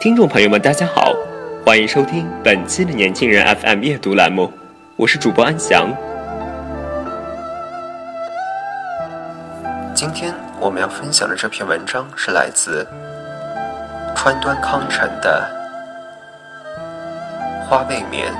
听众朋友们，大家好，欢迎收听本期的年轻人 FM 阅读栏目，我是主播安翔。今天我们要分享的这篇文章是来自川端康成的《花未眠》。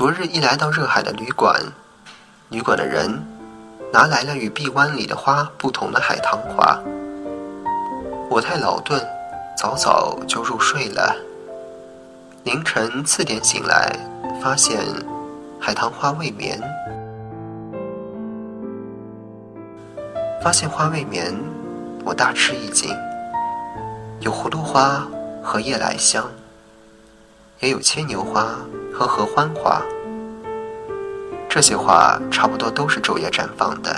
昨日一来到热海的旅馆，旅馆的人拿来了与臂弯里的花不同的海棠花。我太劳顿，早早就入睡了。凌晨四点醒来，发现海棠花未眠。发现花未眠，我大吃一惊。有葫芦花和夜来香，也有牵牛花。和合欢花，这些花差不多都是昼夜绽放的。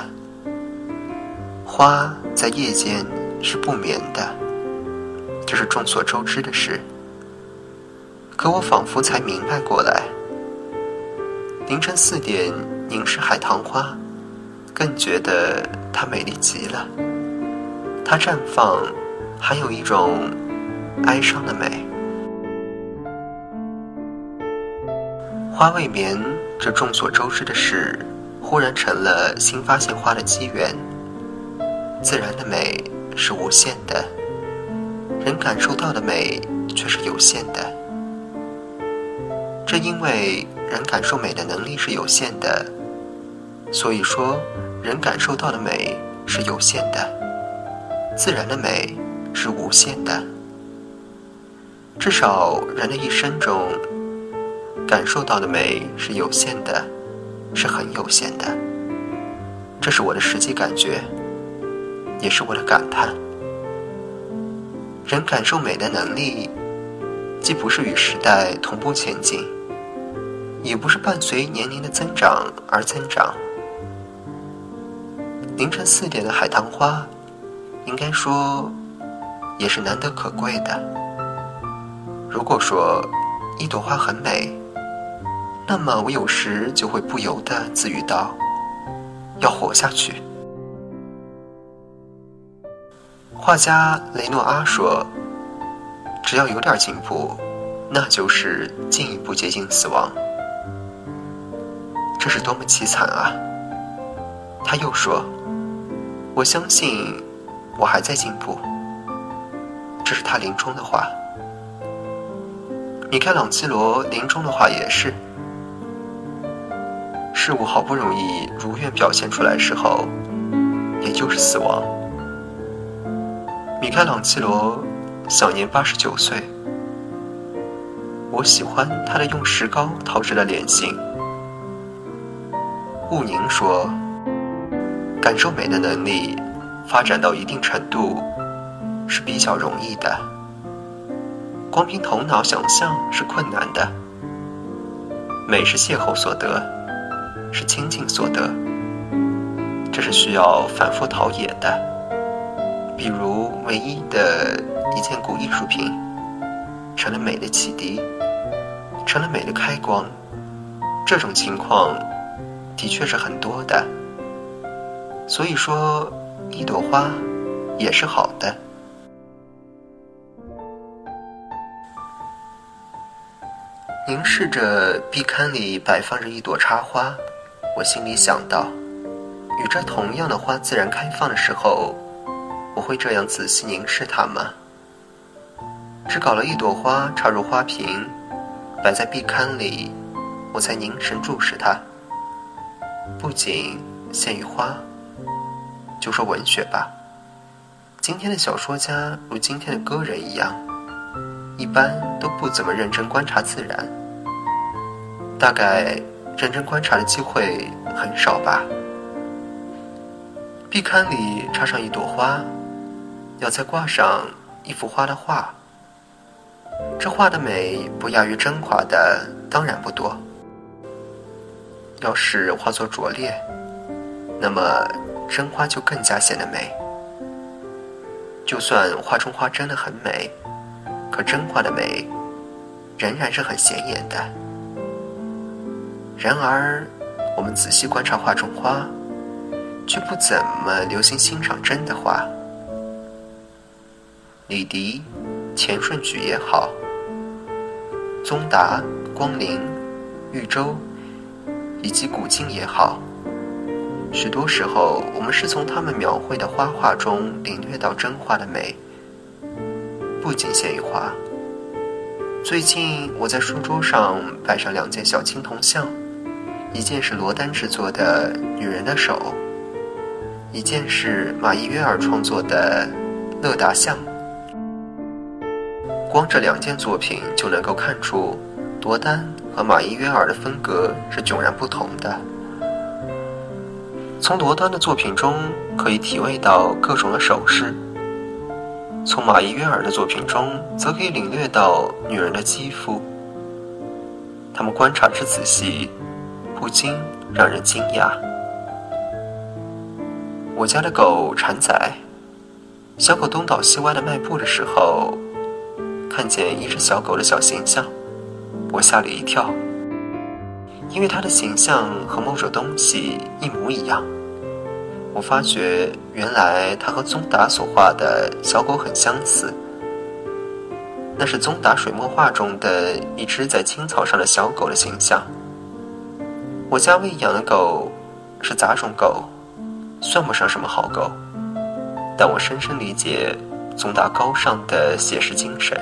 花在夜间是不眠的，这是众所周知的事。可我仿佛才明白过来。凌晨四点凝视海棠花，更觉得它美丽极了。它绽放，还有一种哀伤的美。花未眠，这众所周知的事，忽然成了新发现花的机缘。自然的美是无限的，人感受到的美却是有限的。正因为人感受美的能力是有限的，所以说人感受到的美是有限的，自然的美是无限的。至少人的一生中。感受到的美是有限的，是很有限的。这是我的实际感觉，也是我的感叹。人感受美的能力，既不是与时代同步前进，也不是伴随年龄的增长而增长。凌晨四点的海棠花，应该说，也是难得可贵的。如果说一朵花很美，那么我有时就会不由得自语道：“要活下去。”画家雷诺阿说：“只要有点进步，那就是进一步接近死亡。”这是多么凄惨啊！他又说：“我相信我还在进步。”这是他临终的话。米开朗基罗临终的话也是。事物好不容易如愿表现出来时候，也就是死亡。米开朗基罗享年八十九岁，我喜欢他的用石膏陶制的脸型。雾宁说：“感受美的能力发展到一定程度是比较容易的，光凭头脑想象是困难的。美是邂逅所得。”是亲近所得，这是需要反复陶冶的。比如，唯一的一件古艺术品，成了美的启迪，成了美的开光。这种情况的确是很多的。所以说，一朵花也是好的。凝视着壁龛里摆放着一朵插花。我心里想到，与这同样的花自然开放的时候，我会这样仔细凝视它吗？只搞了一朵花插入花瓶，摆在壁龛里，我才凝神注视它。不仅限于花，就说文学吧。今天的小说家如今天的歌人一样，一般都不怎么认真观察自然。大概认真观察的机会很少吧。壁龛里插上一朵花，要再挂上一幅花的画。这画的美不亚于真画的，当然不多。要是画作拙劣，那么真花就更加显得美。就算画中花真的很美，可真画的美仍然是很显眼的。然而，我们仔细观察画中花，却不怎么留心欣赏真的花。李迪、钱顺举也好，宗达、光临、豫州。以及古今也好，许多时候我们是从他们描绘的花画中领略到真花的美，不仅限于花。最近我在书桌上摆上两件小青铜像，一件是罗丹制作的女人的手，一件是马伊约尔创作的乐达像。光这两件作品就能够看出罗丹。和马伊约尔的风格是迥然不同的。从罗丹的作品中可以体味到各种的手势，从马伊约尔的作品中则可以领略到女人的肌肤。他们观察之仔细，不禁让人惊讶。我家的狗馋仔，小狗东倒西歪的迈步的时候，看见一只小狗的小形象。我吓了一跳，因为它的形象和某种东西一模一样。我发觉，原来它和宗达所画的小狗很相似。那是宗达水墨画中的一只在青草上的小狗的形象。我家喂养的狗是杂种狗，算不上什么好狗，但我深深理解宗达高尚的写实精神。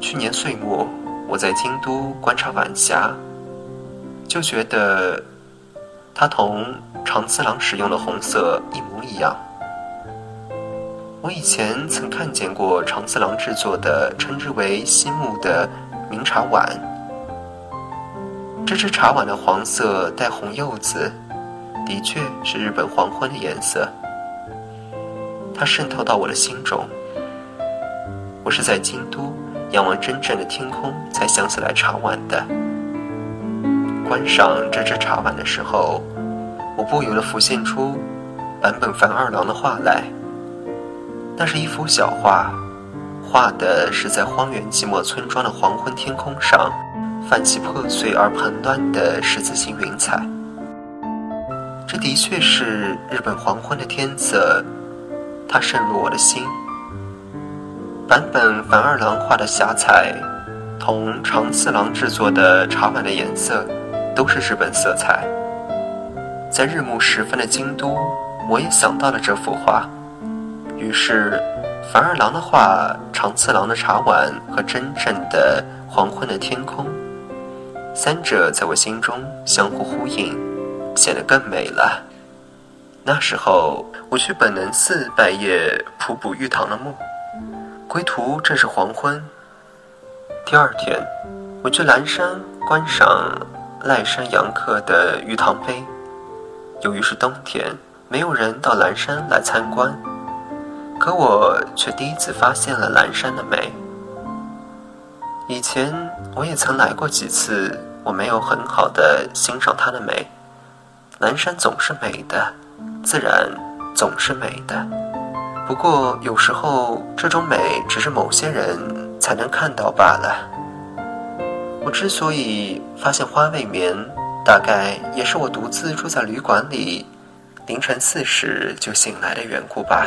去年岁末，我在京都观察晚霞，就觉得它同长次郎使用的红色一模一样。我以前曾看见过长次郎制作的称之为西木的明茶碗，这只茶碗的黄色带红柚子，的确是日本黄昏的颜色。它渗透到我的心中。我是在京都。仰望真正的天空，才想起来茶碗的。观赏这只茶碗的时候，我不由得浮现出坂本繁二郎的画来。那是一幅小画，画的是在荒原寂寞村庄的黄昏天空上，泛起破碎而蓬乱的十字形云彩。这的确是日本黄昏的天色，它渗入我的心。版本繁二郎画的霞彩，同长次郎制作的茶碗的颜色，都是日本色彩。在日暮时分的京都，我也想到了这幅画。于是，繁二郎的画、长次郎的茶碗和真正的黄昏的天空，三者在我心中相互呼应，显得更美了。那时候，我去本能寺拜谒普普玉堂的墓。归途正是黄昏。第二天，我去蓝山观赏赖山阳客的玉堂碑。由于是冬天，没有人到蓝山来参观，可我却第一次发现了蓝山的美。以前我也曾来过几次，我没有很好的欣赏它的美。南山总是美的，自然总是美的。不过，有时候这种美只是某些人才能看到罢了。我之所以发现花未眠，大概也是我独自住在旅馆里，凌晨四时就醒来的缘故吧。